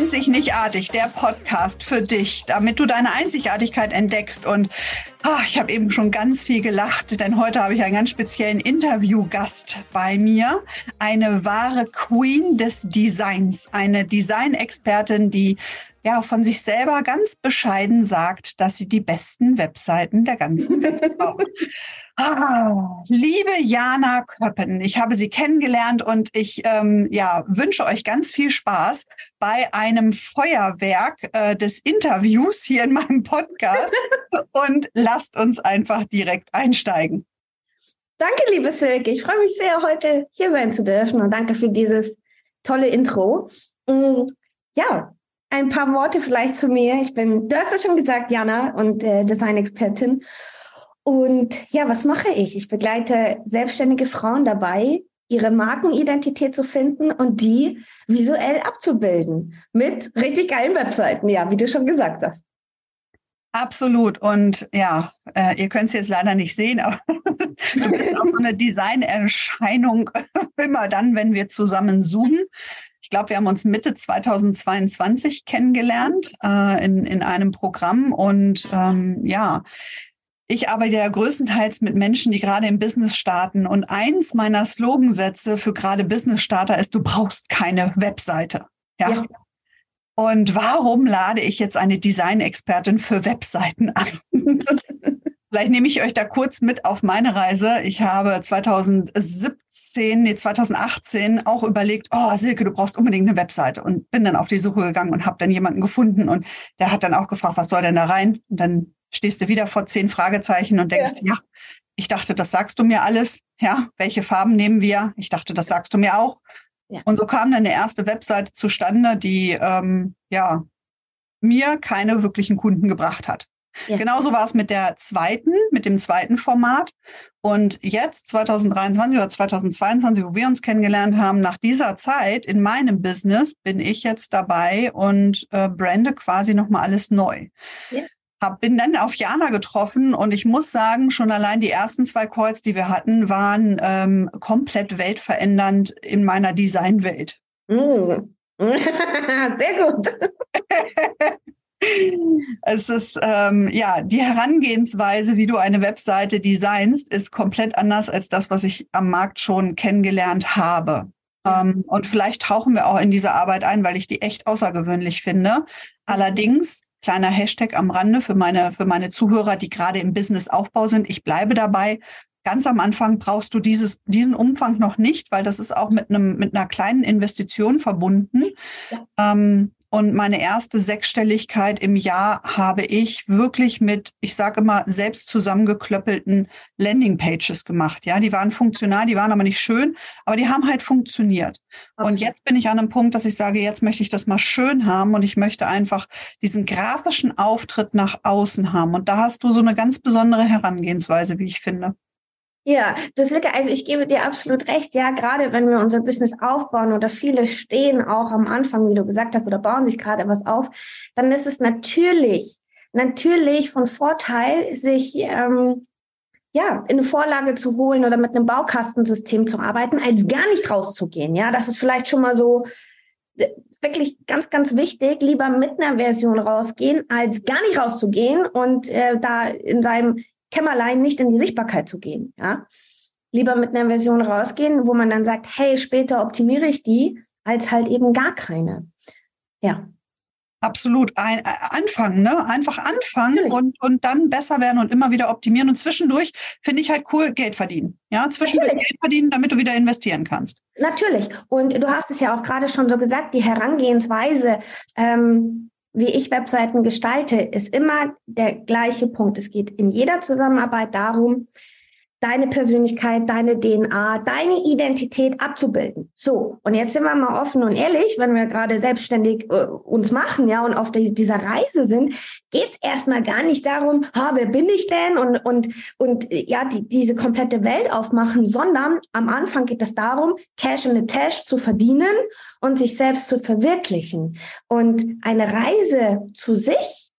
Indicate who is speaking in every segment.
Speaker 1: Einzig nicht artig, der Podcast für dich, damit du deine Einzigartigkeit entdeckst. Und oh, ich habe eben schon ganz viel gelacht, denn heute habe ich einen ganz speziellen Interviewgast bei mir. Eine wahre Queen des Designs, eine Designexpertin, die ja von sich selber ganz bescheiden sagt, dass sie die besten Webseiten der ganzen Welt baut. Ah, liebe Jana Köppen, ich habe Sie kennengelernt und ich ähm, ja, wünsche euch ganz viel Spaß bei einem Feuerwerk äh, des Interviews hier in meinem Podcast und lasst uns einfach direkt einsteigen.
Speaker 2: Danke, liebe Silke. Ich freue mich sehr, heute hier sein zu dürfen und danke für dieses tolle Intro. Mm, ja, ein paar Worte vielleicht zu mir. Ich bin, du hast es schon gesagt, Jana, und äh, Design-Expertin. Und ja, was mache ich? Ich begleite selbstständige Frauen dabei, ihre Markenidentität zu finden und die visuell abzubilden mit richtig geilen Webseiten, ja, wie du schon gesagt hast.
Speaker 1: Absolut. Und ja, äh, ihr könnt es jetzt leider nicht sehen, aber du bist auch so eine Designerscheinung immer dann, wenn wir zusammen zoomen. Ich glaube, wir haben uns Mitte 2022 kennengelernt äh, in, in einem Programm und ähm, ja, ich arbeite ja größtenteils mit Menschen, die gerade im Business starten. Und eins meiner Slogansätze für gerade Business-Starter ist, du brauchst keine Webseite. Ja? ja. Und warum lade ich jetzt eine Design-Expertin für Webseiten an? Vielleicht nehme ich euch da kurz mit auf meine Reise. Ich habe 2017, nee, 2018 auch überlegt, oh Silke, du brauchst unbedingt eine Webseite und bin dann auf die Suche gegangen und habe dann jemanden gefunden und der hat dann auch gefragt, was soll denn da rein? Und dann stehst du wieder vor zehn Fragezeichen und denkst, ja. ja, ich dachte, das sagst du mir alles. Ja, welche Farben nehmen wir? Ich dachte, das sagst du mir auch. Ja. Und so kam dann eine erste Webseite zustande, die ähm, ja mir keine wirklichen Kunden gebracht hat. Ja. Genauso war es mit der zweiten, mit dem zweiten Format. Und jetzt, 2023 oder 2022, wo wir uns kennengelernt haben, nach dieser Zeit in meinem Business bin ich jetzt dabei und äh, brande quasi nochmal alles neu. Ja hab, bin dann auf Jana getroffen und ich muss sagen, schon allein die ersten zwei Calls, die wir hatten, waren ähm, komplett weltverändernd in meiner Designwelt. Mm. Sehr gut. es ist ähm, ja die Herangehensweise, wie du eine Webseite designst, ist komplett anders als das, was ich am Markt schon kennengelernt habe. Ähm, und vielleicht tauchen wir auch in diese Arbeit ein, weil ich die echt außergewöhnlich finde. Allerdings Kleiner Hashtag am Rande für meine, für meine Zuhörer, die gerade im Businessaufbau sind. Ich bleibe dabei. Ganz am Anfang brauchst du dieses, diesen Umfang noch nicht, weil das ist auch mit einem, mit einer kleinen Investition verbunden. Ja. Ähm, und meine erste Sechsstelligkeit im Jahr habe ich wirklich mit, ich sage immer, selbst zusammengeklöppelten Landingpages gemacht. Ja, die waren funktional, die waren aber nicht schön, aber die haben halt funktioniert. Okay. Und jetzt bin ich an einem Punkt, dass ich sage, jetzt möchte ich das mal schön haben und ich möchte einfach diesen grafischen Auftritt nach außen haben. Und da hast du so eine ganz besondere Herangehensweise, wie ich finde.
Speaker 2: Ja, das Lücke, also ich gebe dir absolut recht. Ja, gerade wenn wir unser Business aufbauen oder viele stehen auch am Anfang, wie du gesagt hast, oder bauen sich gerade was auf, dann ist es natürlich, natürlich von Vorteil, sich ähm, ja in eine Vorlage zu holen oder mit einem Baukastensystem zu arbeiten, als gar nicht rauszugehen. Ja, das ist vielleicht schon mal so äh, wirklich ganz, ganz wichtig, lieber mit einer Version rausgehen, als gar nicht rauszugehen und äh, da in seinem Kämmerlein nicht in die Sichtbarkeit zu gehen. Ja? Lieber mit einer Version rausgehen, wo man dann sagt, hey, später optimiere ich die, als halt eben gar keine. Ja.
Speaker 1: Absolut. Ein, äh, anfangen, ne? Einfach anfangen und, und dann besser werden und immer wieder optimieren. Und zwischendurch finde ich halt cool, Geld verdienen. Ja, zwischendurch Natürlich. Geld verdienen, damit du wieder investieren kannst.
Speaker 2: Natürlich. Und du hast es ja auch gerade schon so gesagt, die Herangehensweise, ähm, wie ich Webseiten gestalte, ist immer der gleiche Punkt. Es geht in jeder Zusammenarbeit darum, deine Persönlichkeit, deine DNA, deine Identität abzubilden. So, und jetzt sind wir mal offen und ehrlich, wenn wir gerade selbstständig äh, uns machen, ja, und auf die, dieser Reise sind, geht's erstmal gar nicht darum, ha, wer bin ich denn und und und ja, die, diese komplette Welt aufmachen, sondern am Anfang geht es darum, Cash in the Tash zu verdienen und sich selbst zu verwirklichen. Und eine Reise zu sich,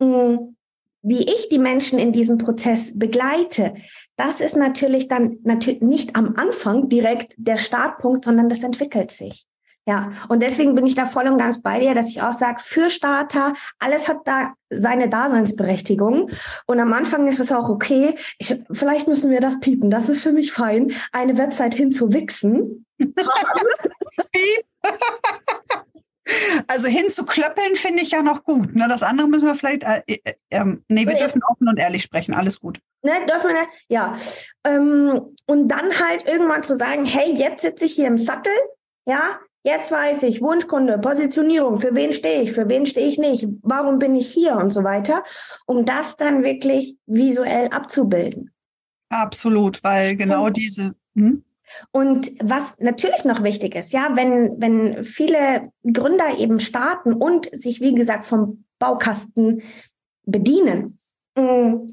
Speaker 2: mh, hm, wie ich die Menschen in diesem Prozess begleite, das ist natürlich dann natürlich nicht am Anfang direkt der Startpunkt, sondern das entwickelt sich. Ja, und deswegen bin ich da voll und ganz bei dir, dass ich auch sage, für Starter, alles hat da seine Daseinsberechtigung. Und am Anfang ist es auch okay. Ich, vielleicht müssen wir das piepen. Das ist für mich fein, eine Website hinzuwichsen.
Speaker 1: Also hinzuklöppeln finde ich ja noch gut. Ne? Das andere müssen wir vielleicht. Äh, äh, äh, nee, wir dürfen offen und ehrlich sprechen. Alles gut.
Speaker 2: Ne, dürfen wir, ja. Ähm, und dann halt irgendwann zu sagen, hey, jetzt sitze ich hier im Sattel, ja, Jetzt weiß ich, Wunschkunde, Positionierung, für wen stehe ich, für wen stehe ich nicht, warum bin ich hier und so weiter, um das dann wirklich visuell abzubilden.
Speaker 1: Absolut, weil genau und, diese. Hm?
Speaker 2: Und was natürlich noch wichtig ist, ja, wenn, wenn viele Gründer eben starten und sich, wie gesagt, vom Baukasten bedienen,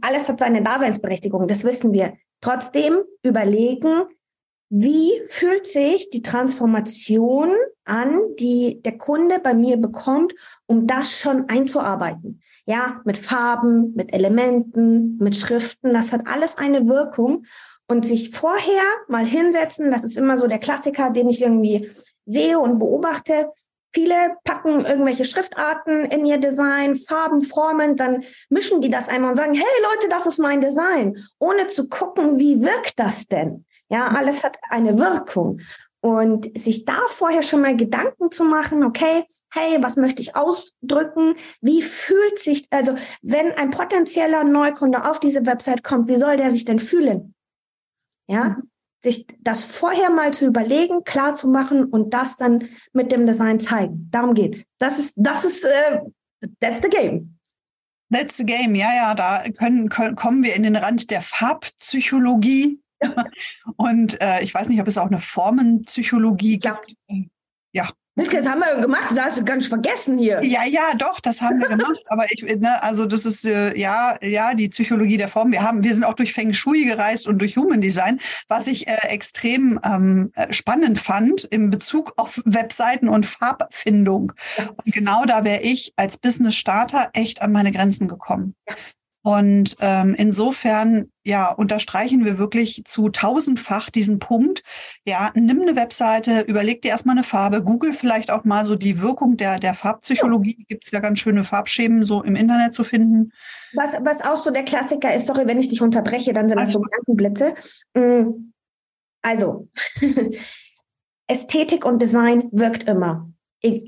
Speaker 2: alles hat seine Daseinsberechtigung, das wissen wir. Trotzdem überlegen, wie fühlt sich die Transformation an, die der Kunde bei mir bekommt, um das schon einzuarbeiten? Ja, mit Farben, mit Elementen, mit Schriften, das hat alles eine Wirkung. Und sich vorher mal hinsetzen, das ist immer so der Klassiker, den ich irgendwie sehe und beobachte. Viele packen irgendwelche Schriftarten in ihr Design, Farben, Formen, dann mischen die das einmal und sagen, hey Leute, das ist mein Design, ohne zu gucken, wie wirkt das denn? Ja, alles hat eine Wirkung. Und sich da vorher schon mal Gedanken zu machen, okay, hey, was möchte ich ausdrücken? Wie fühlt sich, also wenn ein potenzieller Neukunde auf diese Website kommt, wie soll der sich denn fühlen? Ja, mhm. sich das vorher mal zu überlegen, klar zu machen und das dann mit dem Design zeigen. Darum geht's. Das ist, das ist, äh, that's the game.
Speaker 1: That's the game, ja, ja, da können, können, kommen wir in den Rand der Farbpsychologie. Und äh, ich weiß nicht, ob es auch eine Formenpsychologie ja. gibt.
Speaker 2: Ja. Das haben wir gemacht, das hast du ganz vergessen hier.
Speaker 1: Ja, ja, doch, das haben wir gemacht. Aber ich, ne, also das ist äh, ja, ja, die Psychologie der Form. Wir haben, wir sind auch durch Feng Shui gereist und durch Human Design, was ich äh, extrem ähm, äh, spannend fand in Bezug auf Webseiten und Farbfindung. Und genau da wäre ich als Business Starter echt an meine Grenzen gekommen. Und ähm, insofern, ja, unterstreichen wir wirklich zu tausendfach diesen Punkt. Ja, nimm eine Webseite, überleg dir erstmal eine Farbe, google vielleicht auch mal so die Wirkung der, der Farbpsychologie. Ja. Gibt es ja ganz schöne Farbschemen so im Internet zu finden.
Speaker 2: Was, was auch so der Klassiker ist, sorry, wenn ich dich unterbreche, dann sind also, das so Gedankenblitze. Mm, also, Ästhetik und Design wirkt immer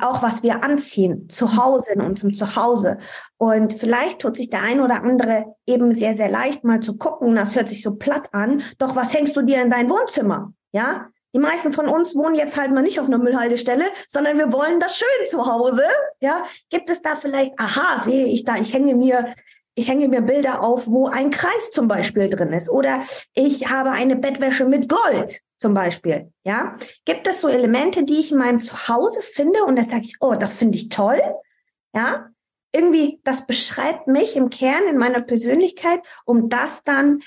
Speaker 2: auch was wir anziehen, zu Hause in unserem Zuhause. Und vielleicht tut sich der ein oder andere eben sehr, sehr leicht mal zu gucken, das hört sich so platt an, doch was hängst du dir in dein Wohnzimmer? Ja? Die meisten von uns wohnen jetzt halt mal nicht auf einer Müllhaltestelle, sondern wir wollen das schön zu Hause. Ja? Gibt es da vielleicht, aha, sehe ich da, ich hänge mir ich hänge mir Bilder auf, wo ein Kreis zum Beispiel drin ist. Oder ich habe eine Bettwäsche mit Gold zum Beispiel. Ja, gibt es so Elemente, die ich in meinem Zuhause finde und da sage ich, oh, das finde ich toll. Ja, irgendwie, das beschreibt mich im Kern in meiner Persönlichkeit, um das dann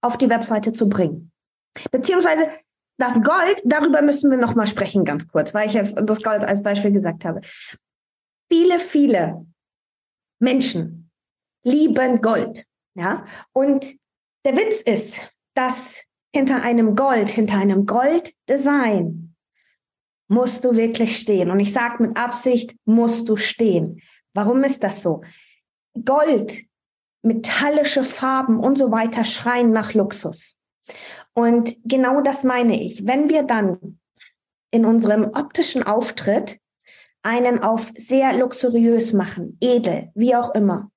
Speaker 2: auf die Webseite zu bringen. Beziehungsweise das Gold, darüber müssen wir noch mal sprechen, ganz kurz, weil ich jetzt das Gold als Beispiel gesagt habe. Viele, viele Menschen lieben Gold. Ja, und der Witz ist, dass hinter einem Gold, hinter einem Golddesign musst du wirklich stehen. Und ich sage mit Absicht, musst du stehen. Warum ist das so? Gold, metallische Farben und so weiter schreien nach Luxus. Und genau das meine ich. Wenn wir dann in unserem optischen Auftritt einen auf sehr luxuriös machen, edel, wie auch immer,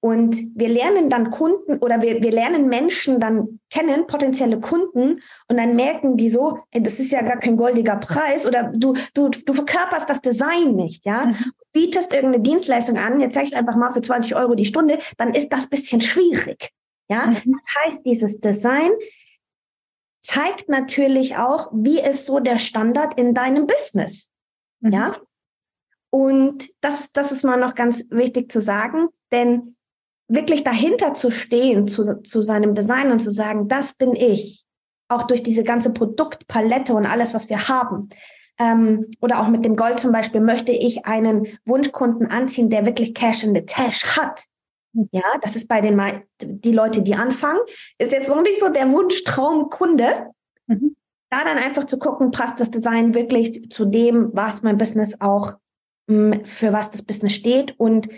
Speaker 2: und wir lernen dann Kunden oder wir, wir lernen Menschen dann kennen, potenzielle Kunden, und dann merken die so, ey, das ist ja gar kein goldiger Preis oder du, du, du verkörperst das Design nicht, ja. Mhm. Bietest irgendeine Dienstleistung an, jetzt sag ich einfach mal für 20 Euro die Stunde, dann ist das bisschen schwierig. Ja, mhm. das heißt, dieses Design zeigt natürlich auch, wie ist so der Standard in deinem Business. Mhm. Ja. Und das, das ist mal noch ganz wichtig zu sagen, denn wirklich dahinter zu stehen, zu, zu seinem Design und zu sagen, das bin ich, auch durch diese ganze Produktpalette und alles, was wir haben. Ähm, oder auch mit dem Gold zum Beispiel möchte ich einen Wunschkunden anziehen, der wirklich Cash in the Tash hat. Ja, das ist bei den die Leute, die anfangen, ist jetzt noch nicht so der Wunschtraumkunde. Mhm. da dann einfach zu gucken, passt das Design wirklich zu dem, was mein Business auch, mm, für was das Business steht und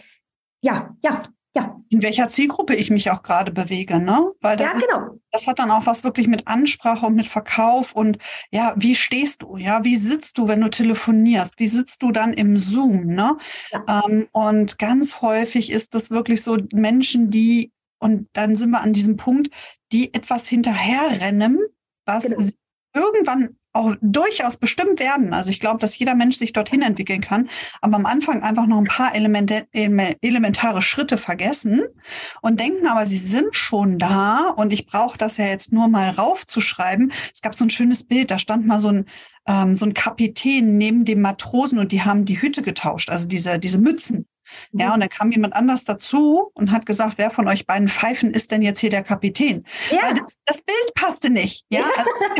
Speaker 2: ja, ja, ja.
Speaker 1: In welcher Zielgruppe ich mich auch gerade bewege, ne? Weil das
Speaker 2: ja, genau.
Speaker 1: Ist, das hat dann auch was wirklich mit Ansprache und mit Verkauf und ja, wie stehst du? Ja, wie sitzt du, wenn du telefonierst? Wie sitzt du dann im Zoom, ne? Ja. Ähm, und ganz häufig ist das wirklich so Menschen, die, und dann sind wir an diesem Punkt, die etwas hinterherrennen, was genau. irgendwann auch durchaus bestimmt werden. Also ich glaube, dass jeder Mensch sich dorthin entwickeln kann, aber am Anfang einfach noch ein paar Elemente, elementare Schritte vergessen und denken, aber sie sind schon da und ich brauche das ja jetzt nur mal raufzuschreiben. Es gab so ein schönes Bild, da stand mal so ein ähm, so ein Kapitän neben dem Matrosen und die haben die Hüte getauscht, also diese diese Mützen. Ja, mhm. und dann kam jemand anders dazu und hat gesagt, wer von euch beiden Pfeifen ist denn jetzt hier der Kapitän? Ja. Das, das Bild passte nicht. Ja,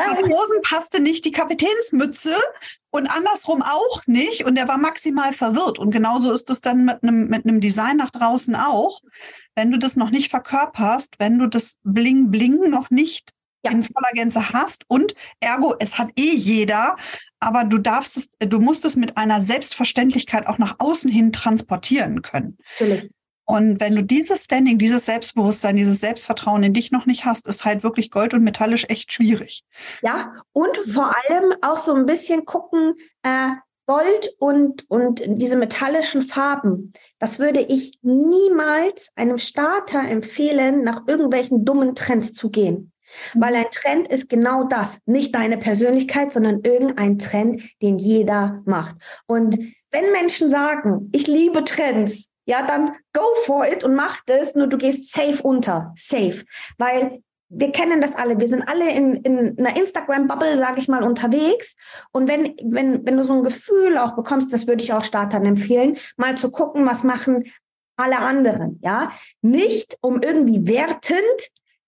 Speaker 1: also die Hosen passte nicht, die Kapitänsmütze und andersrum auch nicht. Und er war maximal verwirrt. Und genauso ist es dann mit einem, mit einem Design nach draußen auch. Wenn du das noch nicht verkörperst, wenn du das Bling Bling noch nicht ja. in voller Gänze hast und ergo, es hat eh jeder, aber du darfst es, du musst es mit einer Selbstverständlichkeit auch nach außen hin transportieren können. Natürlich. Und wenn du dieses Standing, dieses Selbstbewusstsein, dieses Selbstvertrauen in dich noch nicht hast, ist halt wirklich Gold und metallisch echt schwierig.
Speaker 2: Ja, und vor allem auch so ein bisschen gucken, äh, Gold und, und diese metallischen Farben, das würde ich niemals einem Starter empfehlen, nach irgendwelchen dummen Trends zu gehen. Weil ein Trend ist genau das, nicht deine Persönlichkeit, sondern irgendein Trend, den jeder macht. Und wenn Menschen sagen, ich liebe Trends, ja, dann go for it und mach das, nur du gehst safe unter, safe. Weil wir kennen das alle, wir sind alle in, in einer Instagram-Bubble, sage ich mal, unterwegs. Und wenn, wenn, wenn du so ein Gefühl auch bekommst, das würde ich auch Startern empfehlen, mal zu gucken, was machen alle anderen, ja. Nicht um irgendwie wertend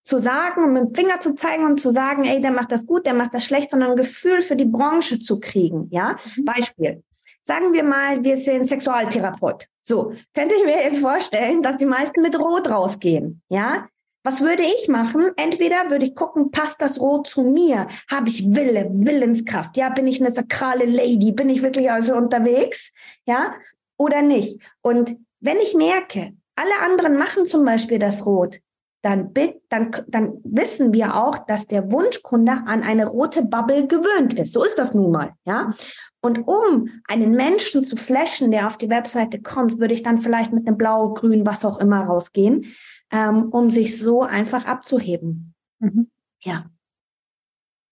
Speaker 2: zu sagen und mit dem Finger zu zeigen und zu sagen, ey, der macht das gut, der macht das schlecht, sondern ein Gefühl für die Branche zu kriegen. Ja, mhm. Beispiel. Sagen wir mal, wir sind Sexualtherapeut. So, könnte ich mir jetzt vorstellen, dass die meisten mit Rot rausgehen. Ja, was würde ich machen? Entweder würde ich gucken, passt das Rot zu mir? Habe ich Wille, Willenskraft? Ja, bin ich eine sakrale Lady? Bin ich wirklich also unterwegs? Ja, oder nicht? Und wenn ich merke, alle anderen machen zum Beispiel das Rot, dann, dann, dann wissen wir auch, dass der Wunschkunde an eine rote Bubble gewöhnt ist. So ist das nun mal, ja. Und um einen Menschen zu flashen, der auf die Webseite kommt, würde ich dann vielleicht mit einem Blau, Grün, was auch immer rausgehen, ähm, um sich so einfach abzuheben. Mhm. Ja.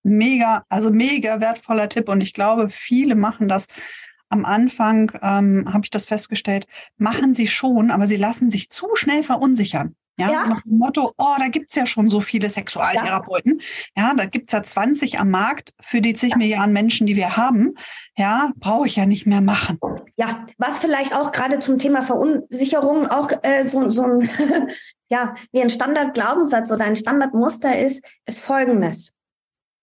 Speaker 1: Mega, also mega wertvoller Tipp. Und ich glaube, viele machen das am Anfang, ähm, habe ich das festgestellt, machen sie schon, aber sie lassen sich zu schnell verunsichern. Ja, ja. nach dem Motto, oh, da gibt's ja schon so viele Sexualtherapeuten. Ja, ja da gibt's ja 20 am Markt für die zig ja. Milliarden Menschen, die wir haben. Ja, brauche ich ja nicht mehr machen.
Speaker 2: Ja, was vielleicht auch gerade zum Thema Verunsicherung auch äh, so, so ein, ja, wie ein Standardglaubenssatz oder ein Standardmuster ist, ist folgendes.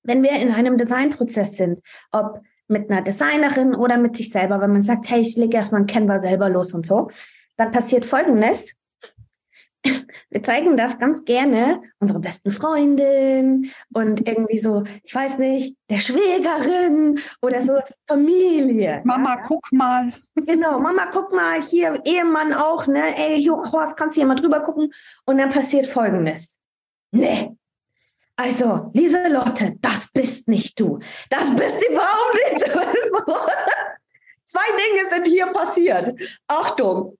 Speaker 2: Wenn wir in einem Designprozess sind, ob mit einer Designerin oder mit sich selber, wenn man sagt, hey, ich lege erstmal ein Canva selber los und so, dann passiert Folgendes wir zeigen das ganz gerne unsere besten Freundin und irgendwie so, ich weiß nicht, der Schwägerin oder so Familie.
Speaker 1: Mama, ja? guck mal.
Speaker 2: Genau, Mama, guck mal, hier Ehemann auch, ne? Ey, Horst, kannst du hier mal drüber gucken? Und dann passiert Folgendes. Nee. Also, Lieselotte, das bist nicht du. Das bist überhaupt nicht du. Zwei Dinge sind hier passiert. Achtung,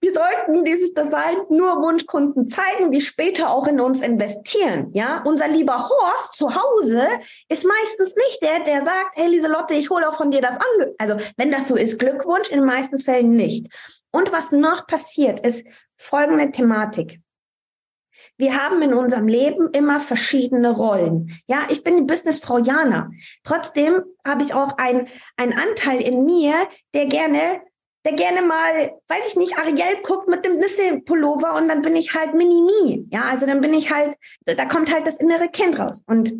Speaker 2: wir sollten dieses Design nur Wunschkunden zeigen, die später auch in uns investieren. Ja, unser lieber Horst zu Hause ist meistens nicht der, der sagt, hey Lieselotte, ich hole auch von dir das an. Also wenn das so ist, Glückwunsch, in den meisten Fällen nicht. Und was noch passiert, ist folgende Thematik. Wir haben in unserem Leben immer verschiedene Rollen. Ja, ich bin die Businessfrau Jana. Trotzdem habe ich auch einen Anteil in mir, der gerne der gerne mal, weiß ich nicht, Ariel guckt mit dem Disney-Pullover und dann bin ich halt Mini-Mi. Ja, also dann bin ich halt, da kommt halt das innere Kind raus. Und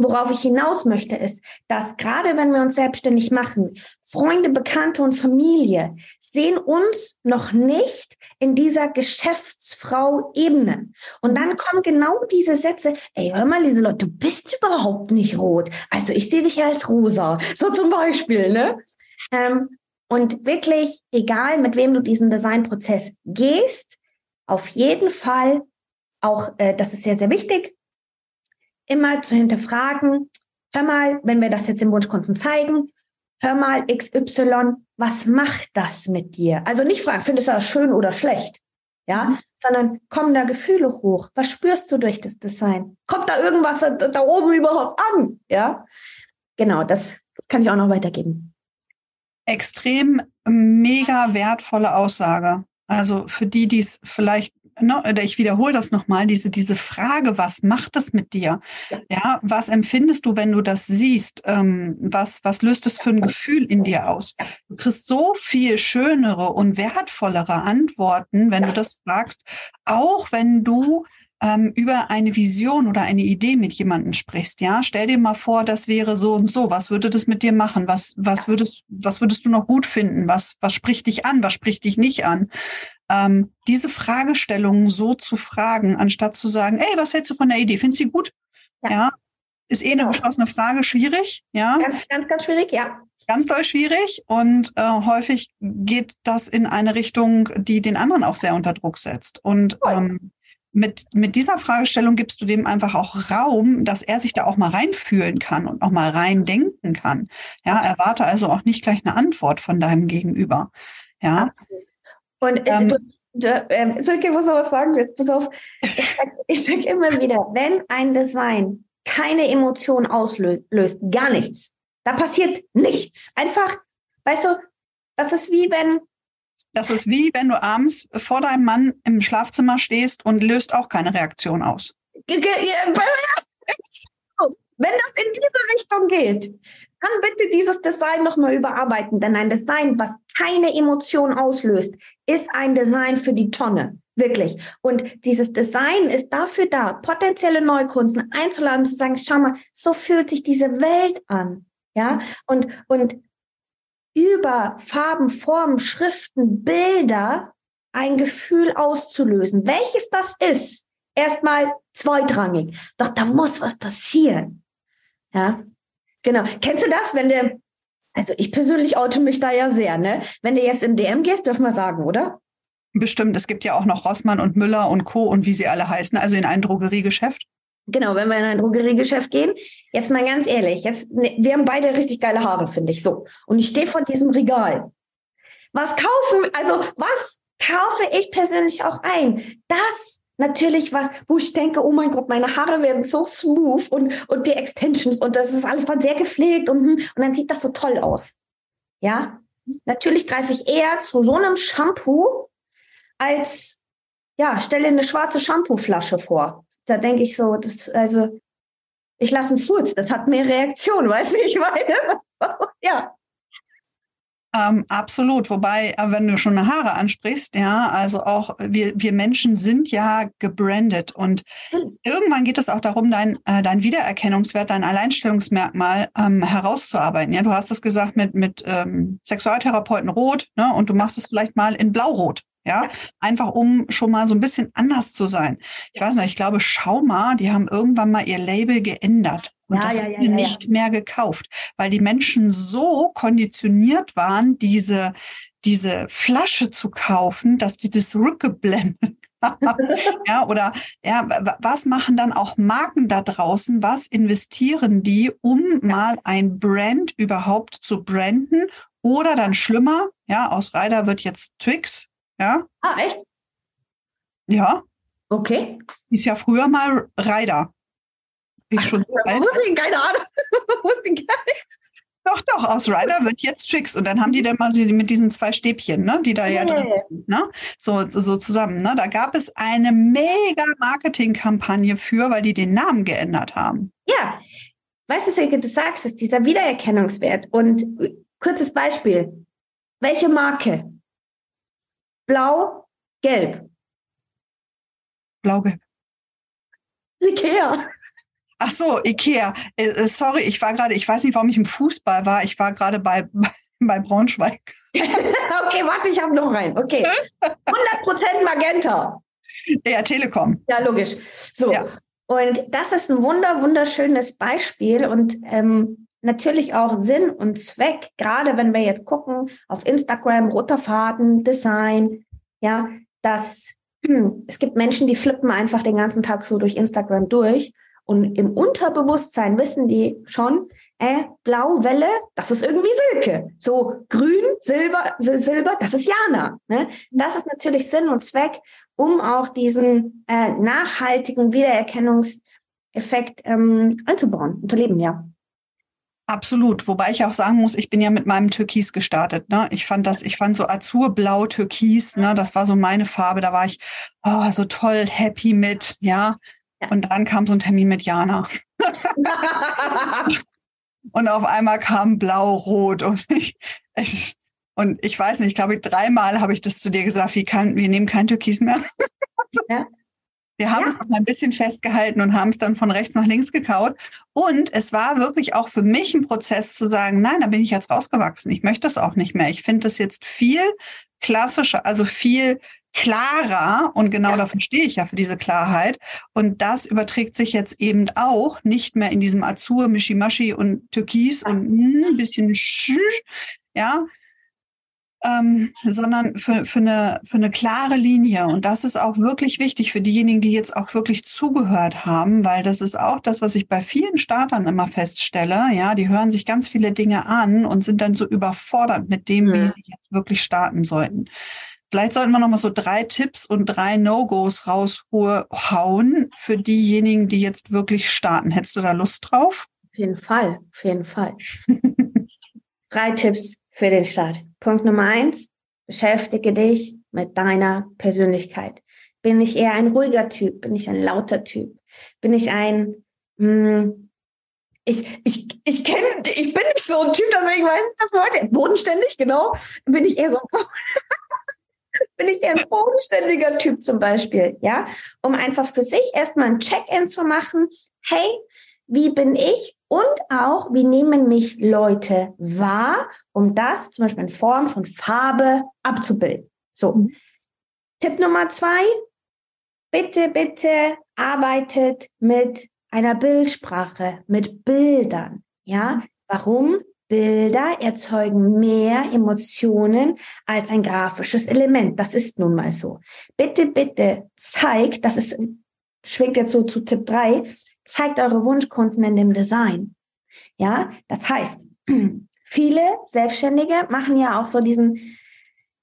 Speaker 2: Worauf ich hinaus möchte, ist, dass gerade wenn wir uns selbstständig machen, Freunde, Bekannte und Familie sehen uns noch nicht in dieser Geschäftsfrau-Ebene. Und dann kommen genau diese Sätze, ey, hör mal, diese Leute, du bist überhaupt nicht rot. Also ich sehe dich als rosa. So zum Beispiel, ne? Ähm, und wirklich, egal mit wem du diesen Designprozess gehst, auf jeden Fall auch, äh, das ist sehr, sehr wichtig, immer zu hinterfragen, hör mal, wenn wir das jetzt im Wunschkunden zeigen, hör mal XY, was macht das mit dir? Also nicht fragen, findest du das schön oder schlecht? Ja, mhm. sondern kommen da Gefühle hoch? Was spürst du durch das Design? Kommt da irgendwas da, da oben überhaupt an? Ja, genau, das, das kann ich auch noch weitergeben.
Speaker 1: Extrem mega wertvolle Aussage. Also für die, die es vielleicht ne, ich wiederhole das nochmal, diese, diese Frage, was macht das mit dir? Ja. ja, was empfindest du, wenn du das siehst? Ähm, was, was löst es für ein Gefühl in dir aus? Du kriegst so viel schönere und wertvollere Antworten, wenn du das fragst, auch wenn du ähm, über eine Vision oder eine Idee mit jemandem sprichst, ja, stell dir mal vor, das wäre so und so. Was würde das mit dir machen? Was, was würdest, was würdest du noch gut finden? Was, was spricht dich an? Was spricht dich nicht an? ähm, diese Fragestellungen so zu fragen, anstatt zu sagen, ey, was hältst du von der Idee? Findest du sie gut? Ja. ja. Ist eh eine genau. geschlossene Frage, schwierig, ja.
Speaker 2: Ganz, ganz, ganz schwierig, ja.
Speaker 1: Ganz doll schwierig und äh, häufig geht das in eine Richtung, die den anderen auch sehr unter Druck setzt. Und ähm, mit, mit dieser Fragestellung gibst du dem einfach auch Raum, dass er sich da auch mal reinfühlen kann und auch mal reindenken kann. Ja, erwarte also auch nicht gleich eine Antwort von deinem Gegenüber. Ja.
Speaker 2: Und äh, ähm, du, äh, Silke muss noch was sagen, jetzt pass auf. Ich sage sag immer wieder, wenn ein Design keine Emotion auslöst, gar nichts, da passiert nichts. Einfach, weißt du, das ist wie wenn.
Speaker 1: Das ist wie wenn du abends vor deinem Mann im Schlafzimmer stehst und löst auch keine Reaktion aus. Wenn
Speaker 2: das in diese Richtung geht, kann bitte dieses Design nochmal überarbeiten, denn ein Design, was keine Emotion auslöst, ist ein Design für die Tonne. Wirklich. Und dieses Design ist dafür da, potenzielle Neukunden einzuladen, zu sagen, schau mal, so fühlt sich diese Welt an. Ja, und, und über Farben, Formen, Schriften, Bilder ein Gefühl auszulösen. Welches das ist, erstmal zweitrangig. Doch da muss was passieren. Ja, Genau. Kennst du das, wenn der, also ich persönlich oute mich da ja sehr, ne? Wenn du jetzt im DM gehst, dürfen wir sagen, oder?
Speaker 1: Bestimmt. Es gibt ja auch noch Rossmann und Müller und Co. und wie sie alle heißen, also in ein Drogeriegeschäft.
Speaker 2: Genau, wenn wir in ein Drogeriegeschäft gehen, jetzt mal ganz ehrlich, jetzt, ne, wir haben beide richtig geile Haare, finde ich so. Und ich stehe vor diesem Regal. Was kaufen, also was kaufe ich persönlich auch ein? Das natürlich was, wo ich denke, oh mein Gott, meine Haare werden so smooth und, und die Extensions und das ist alles dann sehr gepflegt und, hm, und dann sieht das so toll aus. Ja, natürlich greife ich eher zu so einem Shampoo als, ja, stelle eine schwarze Shampooflasche vor. Da denke ich so, das, also, ich lasse einen Furz, das hat mehr Reaktion, weißt du, wie ich meine? ja.
Speaker 1: Ähm, absolut. Wobei, äh, wenn du schon Haare ansprichst, ja, also auch wir, wir Menschen sind ja gebrandet und mhm. irgendwann geht es auch darum, dein, äh, dein Wiedererkennungswert, dein Alleinstellungsmerkmal ähm, herauszuarbeiten. Ja, du hast es gesagt mit, mit ähm, Sexualtherapeuten rot, ne, und du machst es vielleicht mal in blau-rot. Ja, einfach um schon mal so ein bisschen anders zu sein. Ich weiß nicht, ich glaube, Schauma, die haben irgendwann mal ihr Label geändert. Und ja, das ja, ja, nicht mehr gekauft, weil die Menschen so konditioniert waren, diese, diese Flasche zu kaufen, dass die das rückgeblendet ja, oder ja, was machen dann auch Marken da draußen? Was investieren die, um mal ein Brand überhaupt zu branden? Oder dann schlimmer, ja, aus Ryder wird jetzt Twix, ja.
Speaker 2: Ah, echt?
Speaker 1: Ja.
Speaker 2: Okay.
Speaker 1: Ist ja früher mal Ryder.
Speaker 2: Ich schon Ach, wusste ich, keine Ahnung. wusste ich gar nicht.
Speaker 1: Doch, doch, aus Ryder wird jetzt Tricks. Und dann haben die dann mal mit diesen zwei Stäbchen, ne, die da ja drin sind, ne? So, so, so zusammen. Ne? Da gab es eine mega Marketingkampagne für, weil die den Namen geändert haben.
Speaker 2: Ja, weißt du, Silke, du sagst es, dieser Wiedererkennungswert. Und kurzes Beispiel. Welche Marke? Blau, gelb.
Speaker 1: Blau-gelb.
Speaker 2: Ikea.
Speaker 1: Ach so, Ikea. Äh, äh, sorry, ich war gerade, ich weiß nicht, warum ich im Fußball war. Ich war gerade bei, bei Braunschweig.
Speaker 2: okay, warte, ich habe noch rein. Okay. 100% Magenta.
Speaker 1: Ja, Telekom.
Speaker 2: Ja, logisch. So. Ja. Und das ist ein wunder, wunderschönes Beispiel und ähm, natürlich auch Sinn und Zweck, gerade wenn wir jetzt gucken auf Instagram, roter Faden, Design, ja, dass hm, es gibt Menschen, die flippen einfach den ganzen Tag so durch Instagram durch und im Unterbewusstsein wissen die schon, äh, blau Welle, das ist irgendwie Silke. So grün, Silber, Silber, das ist Jana. Ne? Das ist natürlich Sinn und Zweck, um auch diesen äh, nachhaltigen Wiedererkennungseffekt ähm, einzubauen und zu leben, ja.
Speaker 1: Absolut, wobei ich auch sagen muss, ich bin ja mit meinem Türkis gestartet. Ne? Ich fand das, ich fand so Azurblau Türkis, ne? das war so meine Farbe. Da war ich oh, so toll happy mit, ja. ja. Und dann kam so ein Termin mit Jana. und auf einmal kam Blau-Rot und ich, ich, und ich weiß nicht, ich glaube, dreimal habe ich das zu dir gesagt, wie kann, wir nehmen kein Türkis mehr. ja. Wir haben ja. es noch ein bisschen festgehalten und haben es dann von rechts nach links gekaut. Und es war wirklich auch für mich ein Prozess zu sagen, nein, da bin ich jetzt rausgewachsen. Ich möchte das auch nicht mehr. Ich finde das jetzt viel klassischer, also viel klarer und genau ja. dafür stehe ich ja für diese Klarheit. Und das überträgt sich jetzt eben auch nicht mehr in diesem Azur, Mishimashi und Türkis und ein bisschen ja, ähm, sondern für, für, eine, für eine klare Linie. Und das ist auch wirklich wichtig für diejenigen, die jetzt auch wirklich zugehört haben, weil das ist auch das, was ich bei vielen Startern immer feststelle. Ja, die hören sich ganz viele Dinge an und sind dann so überfordert mit dem, mhm. wie sie jetzt wirklich starten sollten. Vielleicht sollten wir noch mal so drei Tipps und drei No-Gos raushauen für diejenigen, die jetzt wirklich starten. Hättest du da Lust drauf?
Speaker 2: Auf jeden Fall, auf jeden Fall. drei Tipps für den Start. Punkt Nummer eins, beschäftige dich mit deiner Persönlichkeit. Bin ich eher ein ruhiger Typ? Bin ich ein lauter Typ? Bin ich ein, mh, hm, ich, ich, ich kenne, ich bin nicht so ein Typ, deswegen weiß ich das heute. Bodenständig, genau. Bin ich eher so, bin ich eher ein bodenständiger Typ zum Beispiel, ja? Um einfach für sich erstmal ein Check-in zu machen. Hey, wie bin ich und auch, wie nehmen mich Leute wahr, um das zum Beispiel in Form von Farbe abzubilden. So. Mhm. Tipp Nummer zwei. Bitte, bitte arbeitet mit einer Bildsprache, mit Bildern. Ja, warum? Bilder erzeugen mehr Emotionen als ein grafisches Element. Das ist nun mal so. Bitte, bitte zeigt, das ist, schwingt jetzt so zu Tipp drei zeigt eure Wunschkunden in dem Design. Ja, das heißt, viele Selbstständige machen ja auch so diesen,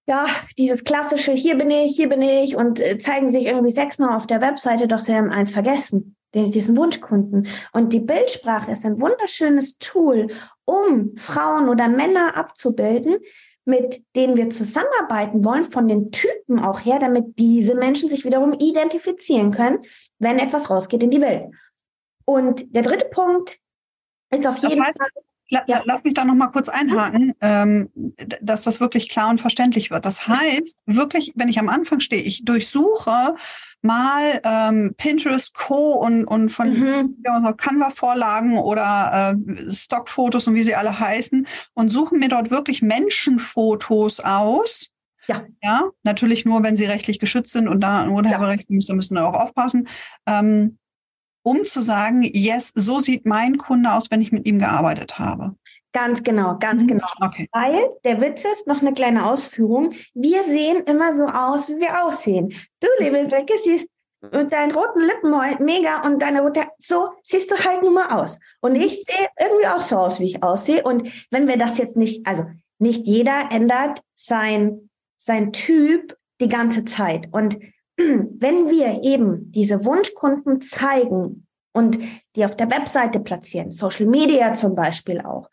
Speaker 2: ja, dieses klassische, hier bin ich, hier bin ich und äh, zeigen sich irgendwie sechsmal auf der Webseite, doch sie haben eins vergessen, den, diesen Wunschkunden. Und die Bildsprache ist ein wunderschönes Tool, um Frauen oder Männer abzubilden, mit denen wir zusammenarbeiten wollen, von den Typen auch her, damit diese Menschen sich wiederum identifizieren können, wenn etwas rausgeht in die Welt. Und der dritte Punkt ist auf jeden
Speaker 1: das heißt, Fall. Ja. Lass mich da noch mal kurz einhaken, ähm, dass das wirklich klar und verständlich wird. Das heißt, wirklich, wenn ich am Anfang stehe, ich durchsuche mal ähm, Pinterest Co. und, und von mhm. Canva-Vorlagen oder äh, Stockfotos und wie sie alle heißen und suche mir dort wirklich Menschenfotos aus. Ja. ja, natürlich nur, wenn sie rechtlich geschützt sind und da Urheberrecht ja. müssen, müssen wir auch aufpassen. Ähm, um zu sagen, yes, so sieht mein Kunde aus, wenn ich mit ihm gearbeitet habe.
Speaker 2: Ganz genau, ganz mhm. genau. Okay. Weil der Witz ist, noch eine kleine Ausführung, wir sehen immer so aus, wie wir aussehen. Du, liebe Silke, siehst mit deinen roten Lippen mega und deine rote, so siehst du halt nur mal aus. Und ich sehe irgendwie auch so aus, wie ich aussehe. Und wenn wir das jetzt nicht, also nicht jeder ändert sein, sein Typ die ganze Zeit. Und wenn wir eben diese Wunschkunden zeigen und die auf der Webseite platzieren, Social Media zum Beispiel auch,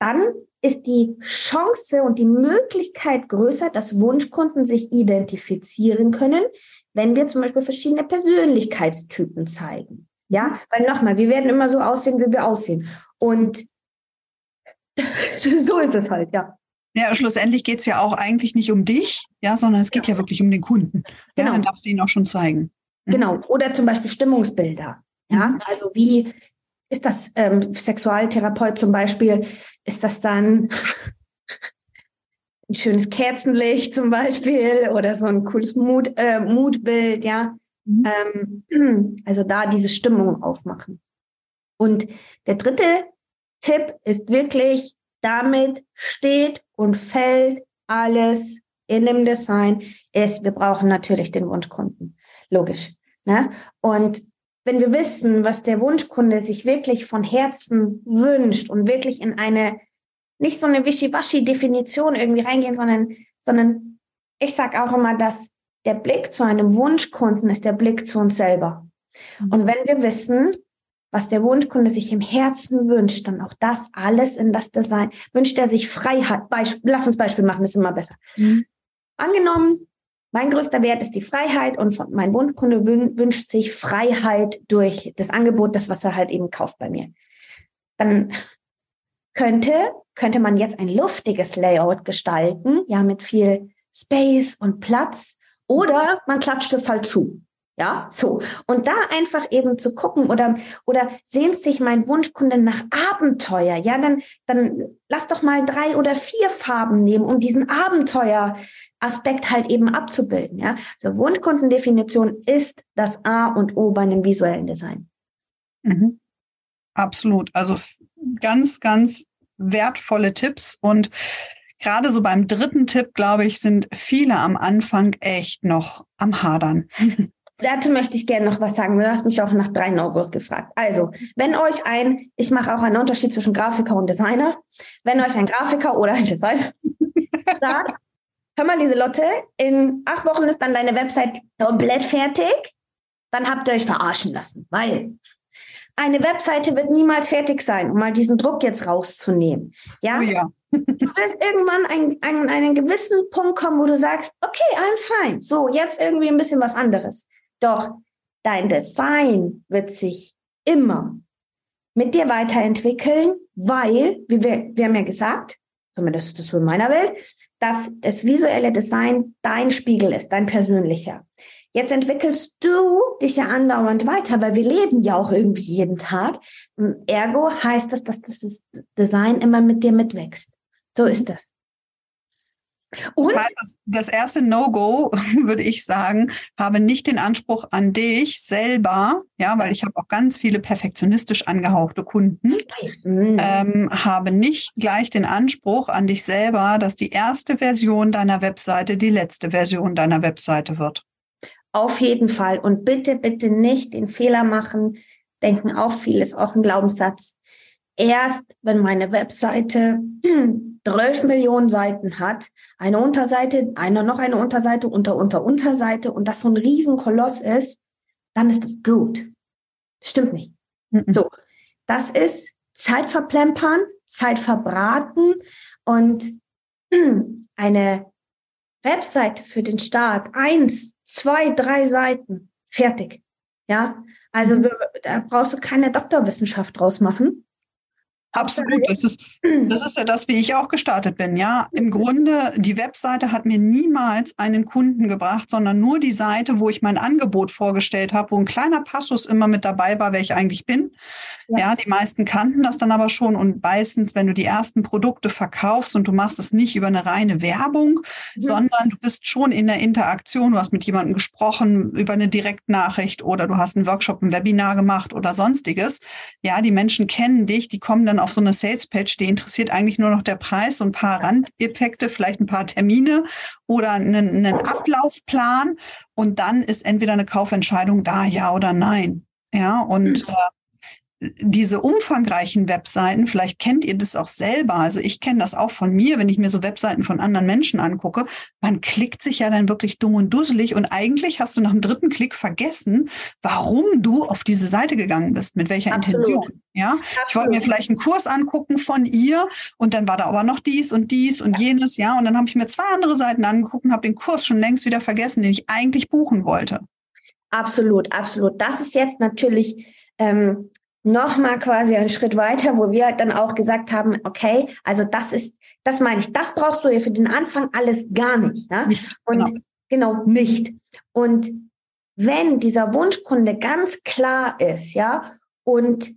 Speaker 2: dann ist die Chance und die Möglichkeit größer, dass Wunschkunden sich identifizieren können, wenn wir zum Beispiel verschiedene Persönlichkeitstypen zeigen. Ja, weil nochmal, wir werden immer so aussehen, wie wir aussehen. Und so ist es halt, ja.
Speaker 1: Ja, schlussendlich geht es ja auch eigentlich nicht um dich, ja, sondern es geht ja, ja wirklich um den Kunden. Genau. Ja, dann darfst du ihn auch schon zeigen.
Speaker 2: Mhm. Genau. Oder zum Beispiel Stimmungsbilder. Ja, mhm. also wie ist das ähm, Sexualtherapeut zum Beispiel? Ist das dann ein schönes Kerzenlicht zum Beispiel oder so ein cooles Mut, äh, Mutbild, ja? Mhm. Ähm, also da diese Stimmung aufmachen. Und der dritte Tipp ist wirklich, damit steht und fällt alles in dem Design, ist, wir brauchen natürlich den Wunschkunden. Logisch. Ne? Und wenn wir wissen, was der Wunschkunde sich wirklich von Herzen wünscht und wirklich in eine, nicht so eine Wischiwaschi-Definition irgendwie reingehen, sondern, sondern ich sage auch immer, dass der Blick zu einem Wunschkunden ist der Blick zu uns selber. Mhm. Und wenn wir wissen, was der Wunschkunde sich im Herzen wünscht, dann auch das alles in das Design. Wünscht er sich Freiheit? Beisp Lass uns Beispiel machen, ist immer besser. Mhm. Angenommen, mein größter Wert ist die Freiheit und mein Wunschkunde wünscht sich Freiheit durch das Angebot, das, was er halt eben kauft bei mir. Dann könnte, könnte man jetzt ein luftiges Layout gestalten, ja, mit viel Space und Platz, oder man klatscht es halt zu. Ja, so. Und da einfach eben zu gucken oder, oder sehnt sich mein Wunschkunde nach Abenteuer. Ja, dann, dann lass doch mal drei oder vier Farben nehmen, um diesen Abenteuer-Aspekt halt eben abzubilden. Ja, also Wunschkundendefinition ist das A und O bei einem visuellen Design.
Speaker 1: Mhm. Absolut. Also ganz, ganz wertvolle Tipps und gerade so beim dritten Tipp, glaube ich, sind viele am Anfang echt noch am Hadern.
Speaker 2: Dazu möchte ich gerne noch was sagen. Du hast mich auch nach drei No-Gos gefragt. Also, wenn euch ein, ich mache auch einen Unterschied zwischen Grafiker und Designer, wenn euch ein Grafiker oder ein Designer sagt, hör mal, Lieselotte, in acht Wochen ist dann deine Website komplett fertig, dann habt ihr euch verarschen lassen, weil eine Webseite wird niemals fertig sein, um mal diesen Druck jetzt rauszunehmen. Ja. Oh ja. du wirst irgendwann ein, an einen gewissen Punkt kommen, wo du sagst, okay, I'm fine. So, jetzt irgendwie ein bisschen was anderes. Doch dein Design wird sich immer mit dir weiterentwickeln, weil, wie wir, wir haben ja gesagt, zumindest ist das so in meiner Welt, dass das visuelle Design dein Spiegel ist, dein persönlicher. Jetzt entwickelst du dich ja andauernd weiter, weil wir leben ja auch irgendwie jeden Tag. Ergo heißt das, dass das Design immer mit dir mitwächst. So ist das.
Speaker 1: Und das, heißt, das erste No-Go, würde ich sagen, habe nicht den Anspruch an dich selber, ja, weil ich habe auch ganz viele perfektionistisch angehauchte Kunden, mhm. ähm, habe nicht gleich den Anspruch an dich selber, dass die erste Version deiner Webseite die letzte Version deiner Webseite wird.
Speaker 2: Auf jeden Fall. Und bitte, bitte nicht den Fehler machen. Denken auch viel, ist auch ein Glaubenssatz erst, wenn meine Webseite 12 Millionen Seiten hat, eine Unterseite, eine noch eine Unterseite, unter, unter, Unterseite und das so ein Riesenkoloss ist, dann ist das gut. Stimmt nicht. Mhm. So. Das ist Zeit verplempern, Zeit verbraten und eine Webseite für den Start, eins, zwei, drei Seiten, fertig. Ja, also mhm. da brauchst du keine Doktorwissenschaft draus machen.
Speaker 1: Absolut. Das ist, das ist ja das, wie ich auch gestartet bin. Ja, im Grunde, die Webseite hat mir niemals einen Kunden gebracht, sondern nur die Seite, wo ich mein Angebot vorgestellt habe, wo ein kleiner Passus immer mit dabei war, wer ich eigentlich bin. Ja. ja, die meisten kannten das dann aber schon und meistens, wenn du die ersten Produkte verkaufst und du machst es nicht über eine reine Werbung, mhm. sondern du bist schon in der Interaktion, du hast mit jemandem gesprochen über eine Direktnachricht oder du hast einen Workshop, ein Webinar gemacht oder sonstiges. Ja, die Menschen kennen dich, die kommen dann auf so eine Sales Page, die interessiert eigentlich nur noch der Preis und ein paar Randeffekte, vielleicht ein paar Termine oder einen, einen Ablaufplan und dann ist entweder eine Kaufentscheidung da, ja oder nein. Ja, und mhm. äh, diese umfangreichen Webseiten, vielleicht kennt ihr das auch selber, also ich kenne das auch von mir, wenn ich mir so Webseiten von anderen Menschen angucke, man klickt sich ja dann wirklich dumm und dusselig und eigentlich hast du nach dem dritten Klick vergessen, warum du auf diese Seite gegangen bist, mit welcher Absolut. Intention. Ja, Absolut. ich wollte mir vielleicht einen Kurs angucken von ihr und dann war da aber noch dies und dies und jenes, ja, und dann habe ich mir zwei andere Seiten angeguckt und habe den Kurs schon längst wieder vergessen, den ich eigentlich buchen wollte.
Speaker 2: Absolut, absolut. Das ist jetzt natürlich ähm, nochmal quasi einen Schritt weiter, wo wir dann auch gesagt haben, okay, also das ist, das meine ich, das brauchst du ja für den Anfang alles gar nicht. Ne? Und genau. genau nicht. Und wenn dieser Wunschkunde ganz klar ist, ja, und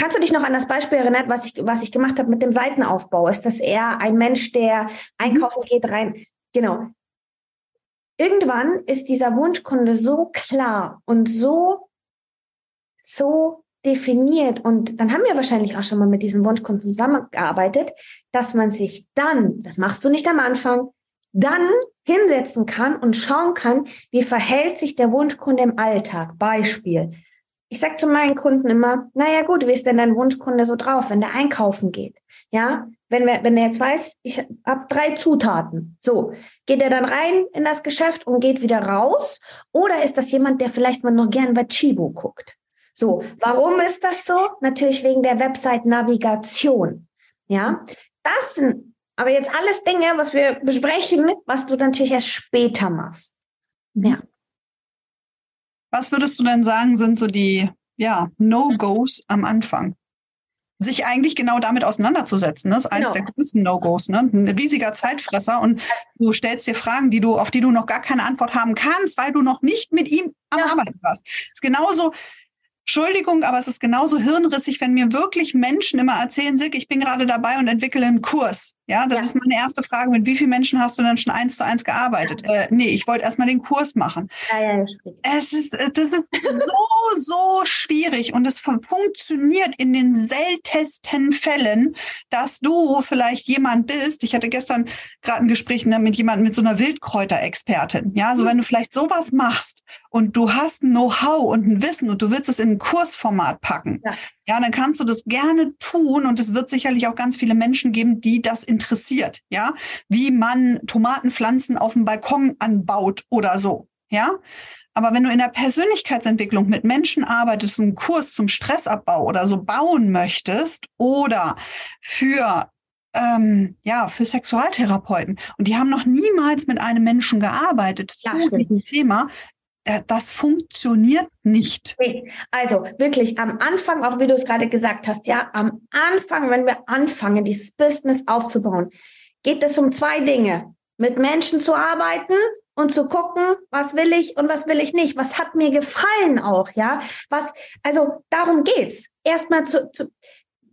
Speaker 2: Kannst du dich noch an das Beispiel erinnern, was ich, was ich gemacht habe mit dem Seitenaufbau? Ist das eher ein Mensch, der einkaufen geht rein? Genau. Irgendwann ist dieser Wunschkunde so klar und so, so definiert und dann haben wir wahrscheinlich auch schon mal mit diesem Wunschkunden zusammengearbeitet, dass man sich dann, das machst du nicht am Anfang, dann hinsetzen kann und schauen kann, wie verhält sich der Wunschkunde im Alltag. Beispiel ich sag zu meinen Kunden immer, naja gut, wie ist denn dein Wunschkunde so drauf, wenn der einkaufen geht? Ja, wenn, wenn der jetzt weiß, ich habe drei Zutaten, so, geht er dann rein in das Geschäft und geht wieder raus? Oder ist das jemand, der vielleicht mal noch gern bei Chibo guckt? So, warum ist das so? Natürlich wegen der Website-Navigation. Ja, das sind aber jetzt alles Dinge, was wir besprechen, was du natürlich erst später machst. Ja.
Speaker 1: Was würdest du denn sagen, sind so die ja, No-Gos am Anfang? Sich eigentlich genau damit auseinanderzusetzen. Das ist eines genau. der größten No-Gos, ne? Ein riesiger Zeitfresser und du stellst dir Fragen, die du, auf die du noch gar keine Antwort haben kannst, weil du noch nicht mit ihm am ja. Arbeiten warst. Ist genauso Entschuldigung, aber es ist genauso hirnrissig, wenn mir wirklich Menschen immer erzählen, Sick, ich bin gerade dabei und entwickle einen Kurs. Ja, das ja. ist meine erste Frage. Mit wie vielen Menschen hast du denn schon eins zu eins gearbeitet? Ja. Äh, nee, ich wollte erstmal den Kurs machen. Ja, ja, es ist, äh, das ist so, so schwierig und es funktioniert in den seltensten Fällen, dass du vielleicht jemand bist. Ich hatte gestern gerade ein Gespräch ne, mit jemandem, mit so einer Wildkräuterexpertin. Ja, so mhm. wenn du vielleicht sowas machst und du hast ein Know-how und ein Wissen und du willst es in ein Kursformat packen. Ja. Ja, dann kannst du das gerne tun und es wird sicherlich auch ganz viele Menschen geben, die das interessiert. Ja, wie man Tomatenpflanzen auf dem Balkon anbaut oder so. Ja, aber wenn du in der Persönlichkeitsentwicklung mit Menschen arbeitest, einen Kurs zum Stressabbau oder so bauen möchtest oder für ähm, ja, für Sexualtherapeuten. Und die haben noch niemals mit einem Menschen gearbeitet ja, zu diesem Thema. Äh, das funktioniert nicht.
Speaker 2: Also wirklich am Anfang, auch wie du es gerade gesagt hast, ja, am Anfang, wenn wir anfangen, dieses Business aufzubauen, geht es um zwei Dinge. Mit Menschen zu arbeiten und zu gucken, was will ich und was will ich nicht. Was hat mir gefallen auch, ja? Was, also darum geht's. Erstmal zu, zu,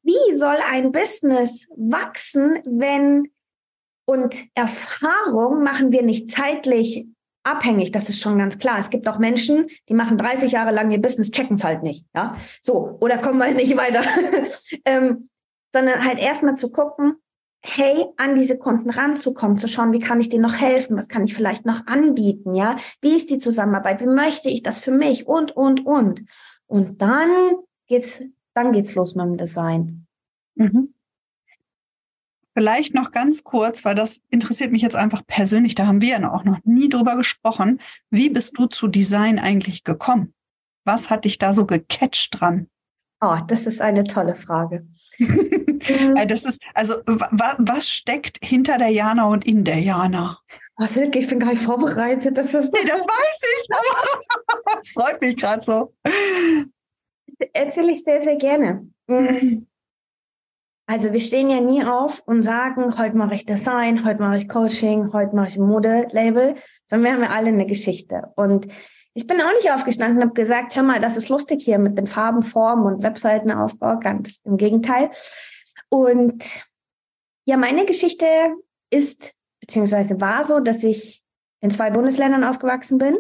Speaker 2: wie soll ein Business wachsen, wenn und Erfahrung machen wir nicht zeitlich abhängig, das ist schon ganz klar. Es gibt auch Menschen, die machen 30 Jahre lang ihr Business, checken es halt nicht, ja, so, oder kommen halt nicht weiter, ähm, sondern halt erstmal zu gucken, hey, an diese Kunden ranzukommen, zu schauen, wie kann ich denen noch helfen, was kann ich vielleicht noch anbieten, ja, wie ist die Zusammenarbeit, wie möchte ich das für mich und, und, und. Und dann geht's, dann geht's los mit dem Design. Mhm.
Speaker 1: Vielleicht noch ganz kurz, weil das interessiert mich jetzt einfach persönlich, da haben wir ja auch noch nie drüber gesprochen. Wie bist du zu Design eigentlich gekommen? Was hat dich da so gecatcht dran?
Speaker 2: Oh, das ist eine tolle Frage.
Speaker 1: das ist, also, was steckt hinter der Jana und in der Jana?
Speaker 2: Was, Silke, ich bin gar nicht vorbereitet. Das, ist
Speaker 1: nee, das weiß ich. das freut mich gerade so.
Speaker 2: Erzähle ich sehr, sehr gerne. Mhm. Also wir stehen ja nie auf und sagen, heute mache ich Design, heute mache ich Coaching, heute mache ich Modelabel, sondern wir haben ja alle eine Geschichte. Und ich bin auch nicht aufgestanden und habe gesagt, hör mal, das ist lustig hier mit den Farben, Formen und Webseitenaufbau. Ganz im Gegenteil. Und ja, meine Geschichte ist, beziehungsweise war so, dass ich in zwei Bundesländern aufgewachsen bin.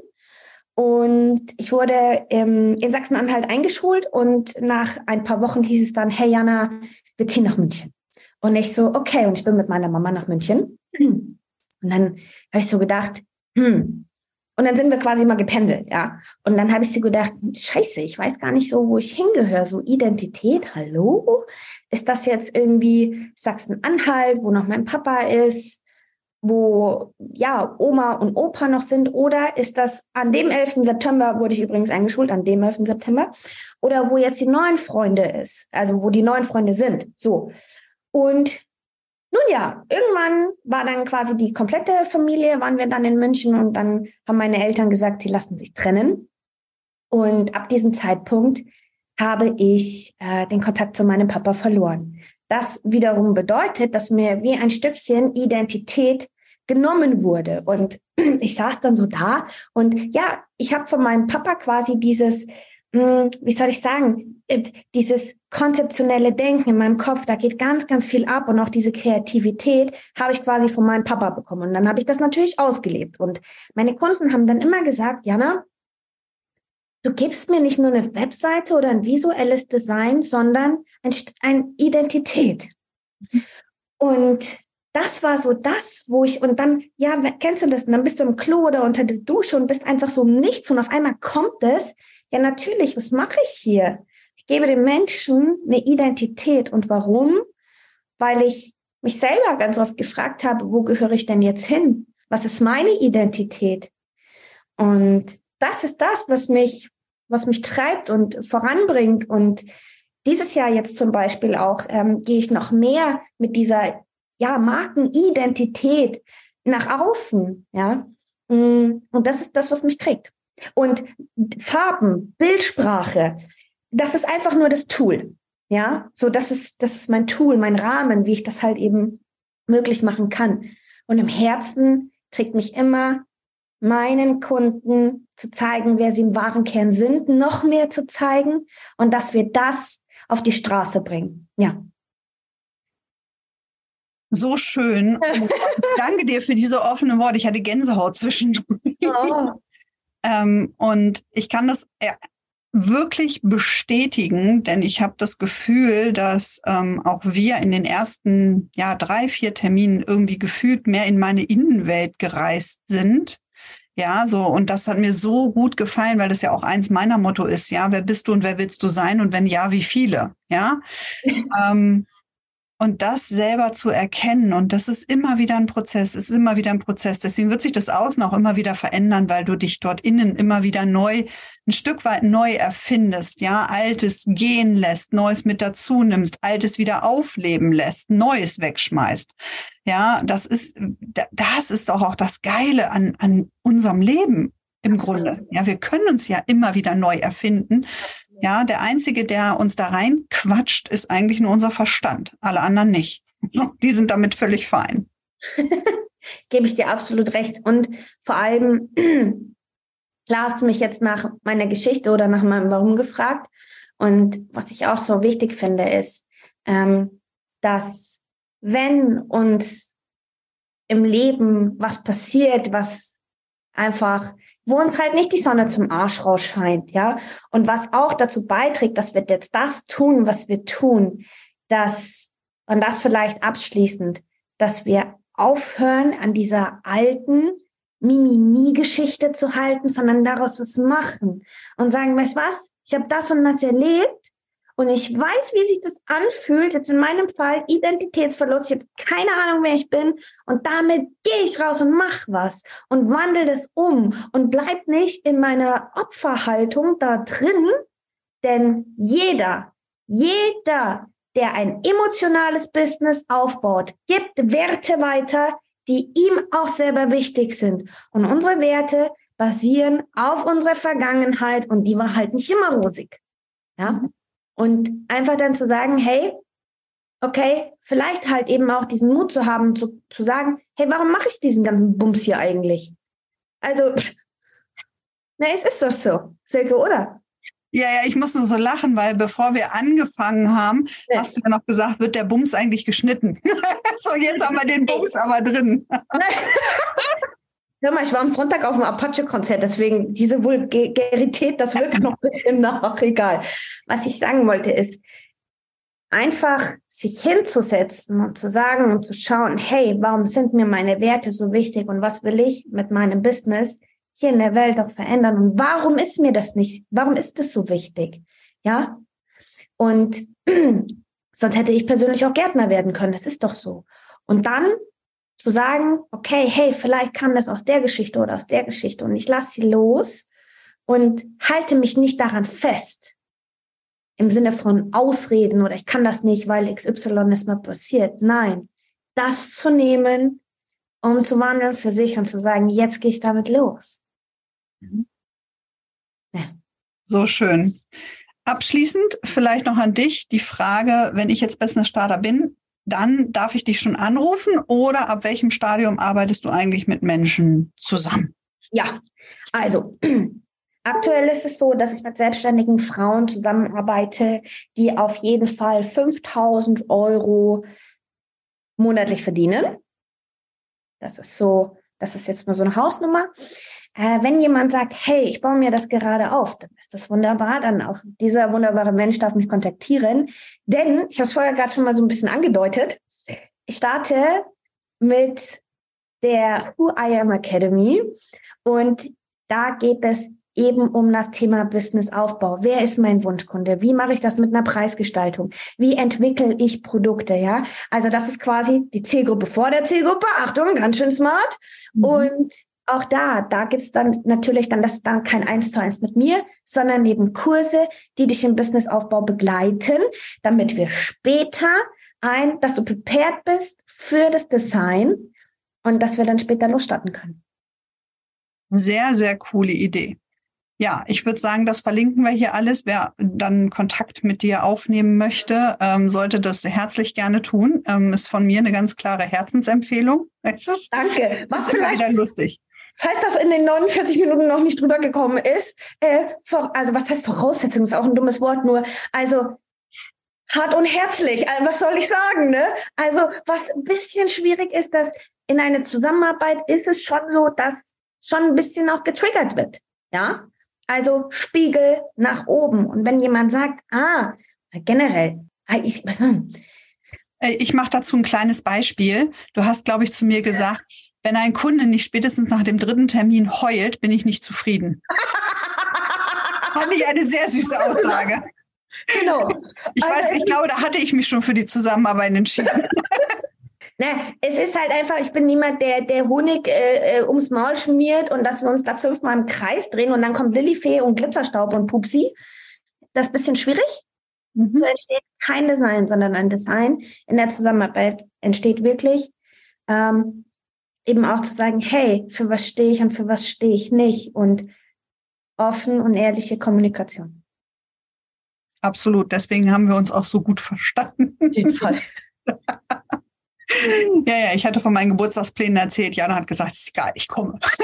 Speaker 2: Und ich wurde ähm, in Sachsen-Anhalt eingeschult und nach ein paar Wochen hieß es dann, hey Jana, wir ziehen nach München. Und ich so, okay, und ich bin mit meiner Mama nach München. Und dann habe ich so gedacht, hm. Und dann sind wir quasi mal gependelt, ja. Und dann habe ich so gedacht, scheiße, ich weiß gar nicht so, wo ich hingehöre. So Identität, hallo? Ist das jetzt irgendwie Sachsen-Anhalt, wo noch mein Papa ist? Wo ja Oma und Opa noch sind oder ist das an dem 11. September wurde ich übrigens eingeschult an dem 11. September oder wo jetzt die neuen Freunde ist, also wo die neuen Freunde sind. So. Und nun ja, irgendwann war dann quasi die komplette Familie, waren wir dann in München und dann haben meine Eltern gesagt, sie lassen sich trennen. Und ab diesem Zeitpunkt habe ich äh, den Kontakt zu meinem Papa verloren. Das wiederum bedeutet, dass mir wie ein Stückchen Identität genommen wurde. Und ich saß dann so da und ja, ich habe von meinem Papa quasi dieses, hm, wie soll ich sagen, äh, dieses konzeptionelle Denken in meinem Kopf, da geht ganz, ganz viel ab und auch diese Kreativität habe ich quasi von meinem Papa bekommen. Und dann habe ich das natürlich ausgelebt. Und meine Kunden haben dann immer gesagt, Jana, du gibst mir nicht nur eine Webseite oder ein visuelles Design, sondern ein, ein Identität. Und das war so das, wo ich, und dann, ja, kennst du das? Und dann bist du im Klo oder unter der Dusche und bist einfach so Nichts und auf einmal kommt es. Ja, natürlich, was mache ich hier? Ich gebe den Menschen eine Identität. Und warum? Weil ich mich selber ganz oft gefragt habe, wo gehöre ich denn jetzt hin? Was ist meine Identität? Und das ist das, was mich, was mich treibt und voranbringt. Und dieses Jahr jetzt zum Beispiel auch ähm, gehe ich noch mehr mit dieser ja, Markenidentität nach außen, ja. Mm, und das ist das, was mich trägt. Und Farben, Bildsprache, das ist einfach nur das Tool. Ja, so das ist, das ist mein Tool, mein Rahmen, wie ich das halt eben möglich machen kann. Und im Herzen trägt mich immer meinen Kunden zu zeigen, wer sie im wahren Kern sind, noch mehr zu zeigen und dass wir das auf die Straße bringen. Ja
Speaker 1: so schön. danke dir für diese offenen Worte. Ich hatte Gänsehaut zwischendurch. Oh. ähm, und ich kann das äh, wirklich bestätigen, denn ich habe das Gefühl, dass ähm, auch wir in den ersten ja, drei, vier Terminen irgendwie gefühlt mehr in meine Innenwelt gereist sind. Ja, so, und das hat mir so gut gefallen, weil das ja auch eins meiner Motto ist, ja, wer bist du und wer willst du sein und wenn ja, wie viele? Ja. ähm, und das selber zu erkennen, und das ist immer wieder ein Prozess, ist immer wieder ein Prozess. Deswegen wird sich das Außen auch immer wieder verändern, weil du dich dort innen immer wieder neu, ein Stück weit neu erfindest, ja, Altes gehen lässt, Neues mit dazu nimmst, Altes wieder aufleben lässt, Neues wegschmeißt. Ja, das ist, das ist doch auch das Geile an, an unserem Leben im Grunde. Ja, wir können uns ja immer wieder neu erfinden. Ja, der einzige, der uns da reinquatscht, ist eigentlich nur unser Verstand. Alle anderen nicht. Die sind damit völlig fein.
Speaker 2: Gebe ich dir absolut recht. Und vor allem, klar hast du mich jetzt nach meiner Geschichte oder nach meinem Warum gefragt. Und was ich auch so wichtig finde, ist, ähm, dass wenn uns im Leben was passiert, was einfach wo uns halt nicht die Sonne zum Arsch rausscheint, ja. Und was auch dazu beiträgt, dass wir jetzt das tun, was wir tun, dass, und das vielleicht abschließend, dass wir aufhören, an dieser alten Mimimi-Geschichte zu halten, sondern daraus was machen und sagen, weißt was, ich habe das und das erlebt und ich weiß, wie sich das anfühlt. Jetzt in meinem Fall Identitätsverlust. Ich habe keine Ahnung, wer ich bin. Und damit gehe ich raus und mach was und wandel das um und bleib nicht in meiner Opferhaltung da drin. Denn jeder, jeder, der ein emotionales Business aufbaut, gibt Werte weiter, die ihm auch selber wichtig sind. Und unsere Werte basieren auf unserer Vergangenheit und die war halt nicht immer rosig. Ja. Und einfach dann zu sagen, hey, okay, vielleicht halt eben auch diesen Mut zu haben, zu, zu sagen, hey, warum mache ich diesen ganzen Bums hier eigentlich? Also, na, es ist doch so, Silke, oder?
Speaker 1: Ja, ja, ich muss nur so lachen, weil bevor wir angefangen haben, ja. hast du ja noch gesagt, wird der Bums eigentlich geschnitten. so, jetzt haben wir den Bums aber drin.
Speaker 2: Hör mal, ich war am Sonntag auf dem Apache-Konzert, deswegen diese Vulgarität, das wirkt noch ein bisschen nach, egal. Was ich sagen wollte ist, einfach sich hinzusetzen und zu sagen und zu schauen, hey, warum sind mir meine Werte so wichtig und was will ich mit meinem Business hier in der Welt auch verändern und warum ist mir das nicht, warum ist das so wichtig? Ja? Und sonst hätte ich persönlich auch Gärtner werden können, das ist doch so. Und dann zu sagen, okay, hey, vielleicht kam das aus der Geschichte oder aus der Geschichte und ich lasse sie los und halte mich nicht daran fest. Im Sinne von Ausreden oder ich kann das nicht, weil XY ist mal passiert. Nein, das zu nehmen, um zu wandeln für sich und zu sagen, jetzt gehe ich damit los.
Speaker 1: Mhm. Ja. So schön. Abschließend vielleicht noch an dich die Frage, wenn ich jetzt Business Starter bin, dann darf ich dich schon anrufen oder ab welchem Stadium arbeitest du eigentlich mit Menschen zusammen?
Speaker 2: Ja, also aktuell ist es so, dass ich mit selbstständigen Frauen zusammenarbeite, die auf jeden Fall 5000 Euro monatlich verdienen. Das ist so, das ist jetzt mal so eine Hausnummer. Äh, wenn jemand sagt, hey, ich baue mir das gerade auf, dann ist das wunderbar. Dann auch dieser wunderbare Mensch darf mich kontaktieren. Denn, ich habe es vorher gerade schon mal so ein bisschen angedeutet, ich starte mit der Who I Am Academy und da geht es eben um das Thema Businessaufbau. Wer ist mein Wunschkunde? Wie mache ich das mit einer Preisgestaltung? Wie entwickle ich Produkte? Ja, also das ist quasi die Zielgruppe vor der Zielgruppe. Achtung, ganz schön smart. Mhm. Und auch da, da gibt's dann natürlich dann das dann kein Eins zu eins mit mir, sondern eben Kurse, die dich im Businessaufbau begleiten, damit wir später ein, dass du prepared bist für das Design und dass wir dann später losstarten können.
Speaker 1: Sehr, sehr coole Idee. Ja, ich würde sagen, das verlinken wir hier alles. Wer dann Kontakt mit dir aufnehmen möchte, ähm, sollte das herzlich gerne tun. Ähm, ist von mir eine ganz klare Herzensempfehlung.
Speaker 2: Danke.
Speaker 1: Was vielleicht wieder lustig.
Speaker 2: Falls das in den 49 Minuten noch nicht drüber gekommen ist, äh, vor, also was heißt Voraussetzung, ist auch ein dummes Wort nur. Also hart und herzlich, also was soll ich sagen, ne? Also was ein bisschen schwierig ist, dass in einer Zusammenarbeit ist es schon so, dass schon ein bisschen auch getriggert wird, ja? Also Spiegel nach oben. Und wenn jemand sagt, ah, generell, ah, ich, hm.
Speaker 1: ich mache dazu ein kleines Beispiel. Du hast, glaube ich, zu mir gesagt, wenn ein Kunde nicht spätestens nach dem dritten Termin heult, bin ich nicht zufrieden. Fand ich eine sehr süße Aussage.
Speaker 2: Genau.
Speaker 1: Ich weiß, ich also glaube, da hatte ich mich schon für die Zusammenarbeit entschieden.
Speaker 2: Ne, es ist halt einfach, ich bin niemand, der, der Honig äh, äh, ums Maul schmiert und dass wir uns da fünfmal im Kreis drehen und dann kommt Lillifee und Glitzerstaub und Pupsi. Das ist ein bisschen schwierig. Mhm. So entsteht kein Design, sondern ein Design in der Zusammenarbeit entsteht wirklich ähm, eben auch zu sagen, hey, für was stehe ich und für was stehe ich nicht und offen und ehrliche Kommunikation.
Speaker 1: Absolut, deswegen haben wir uns auch so gut verstanden. Fall. Ja, ja, ich hatte von meinen Geburtstagsplänen erzählt. Jana hat gesagt, ist egal, ich komme.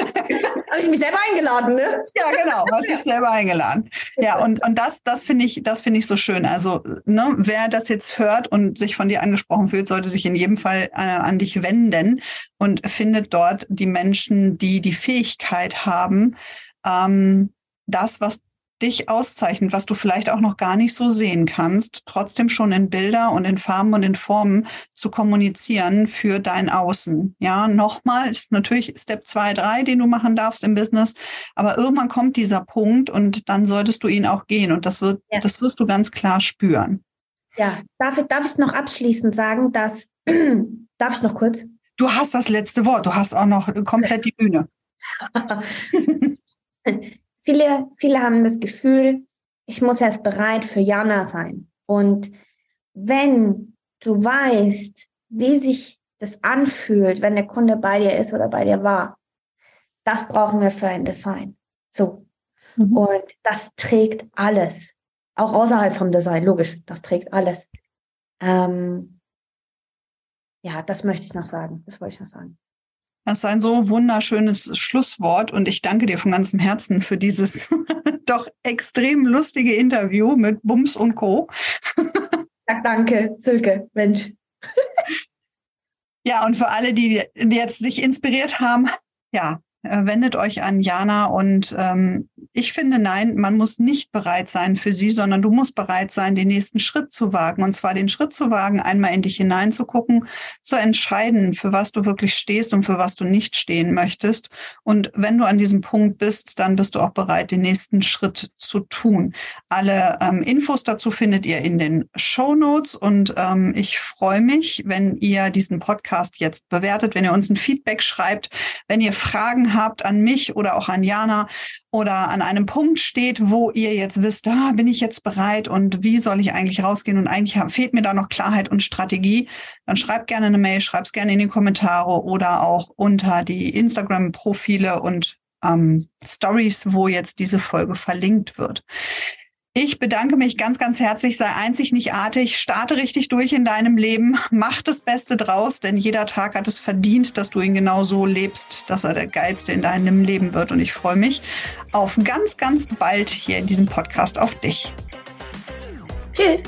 Speaker 2: Habe ich mich selber eingeladen, ne?
Speaker 1: Ja, genau, hast dich selber eingeladen. Ja, und, und das, das finde ich, das finde ich so schön. Also, ne, wer das jetzt hört und sich von dir angesprochen fühlt, sollte sich in jedem Fall äh, an dich wenden und findet dort die Menschen, die die Fähigkeit haben, ähm, das, was dich auszeichnet, was du vielleicht auch noch gar nicht so sehen kannst, trotzdem schon in Bilder und in Farben und in Formen zu kommunizieren für dein Außen. Ja, nochmal ist natürlich Step 2, 3, den du machen darfst im Business, aber irgendwann kommt dieser Punkt und dann solltest du ihn auch gehen und das wird, ja. das wirst du ganz klar spüren.
Speaker 2: Ja, darf ich, darf ich noch abschließend sagen, dass, darf ich noch kurz?
Speaker 1: Du hast das letzte Wort, du hast auch noch komplett die Bühne.
Speaker 2: Viele, viele haben das Gefühl, ich muss erst bereit für Jana sein. Und wenn du weißt, wie sich das anfühlt, wenn der Kunde bei dir ist oder bei dir war, das brauchen wir für ein Design. So. Mhm. Und das trägt alles. Auch außerhalb vom Design, logisch, das trägt alles. Ähm, ja, das möchte ich noch sagen. Das wollte ich noch sagen.
Speaker 1: Das ist ein so wunderschönes Schlusswort und ich danke dir von ganzem Herzen für dieses doch extrem lustige Interview mit Bums und Co.
Speaker 2: Ja, danke, Silke, Mensch.
Speaker 1: Ja, und für alle, die, die jetzt sich inspiriert haben, ja, wendet euch an Jana und ähm, ich finde, nein, man muss nicht bereit sein für sie, sondern du musst bereit sein, den nächsten Schritt zu wagen. Und zwar den Schritt zu wagen, einmal in dich hineinzugucken, zu entscheiden, für was du wirklich stehst und für was du nicht stehen möchtest. Und wenn du an diesem Punkt bist, dann bist du auch bereit, den nächsten Schritt zu tun. Alle ähm, Infos dazu findet ihr in den Show Notes und ähm, ich freue mich, wenn ihr diesen Podcast jetzt bewertet, wenn ihr uns ein Feedback schreibt, wenn ihr Fragen habt an mich oder auch an Jana oder an einem Punkt steht, wo ihr jetzt wisst, da ah, bin ich jetzt bereit und wie soll ich eigentlich rausgehen und eigentlich fehlt mir da noch Klarheit und Strategie, dann schreibt gerne eine Mail, schreibt es gerne in die Kommentare oder auch unter die Instagram-Profile und ähm, Stories, wo jetzt diese Folge verlinkt wird. Ich bedanke mich ganz, ganz herzlich. Sei einzig nicht artig. Starte richtig durch in deinem Leben. Mach das Beste draus, denn jeder Tag hat es verdient, dass du ihn genau so lebst, dass er der geilste in deinem Leben wird. Und ich freue mich auf ganz, ganz bald hier in diesem Podcast auf dich.
Speaker 2: Tschüss.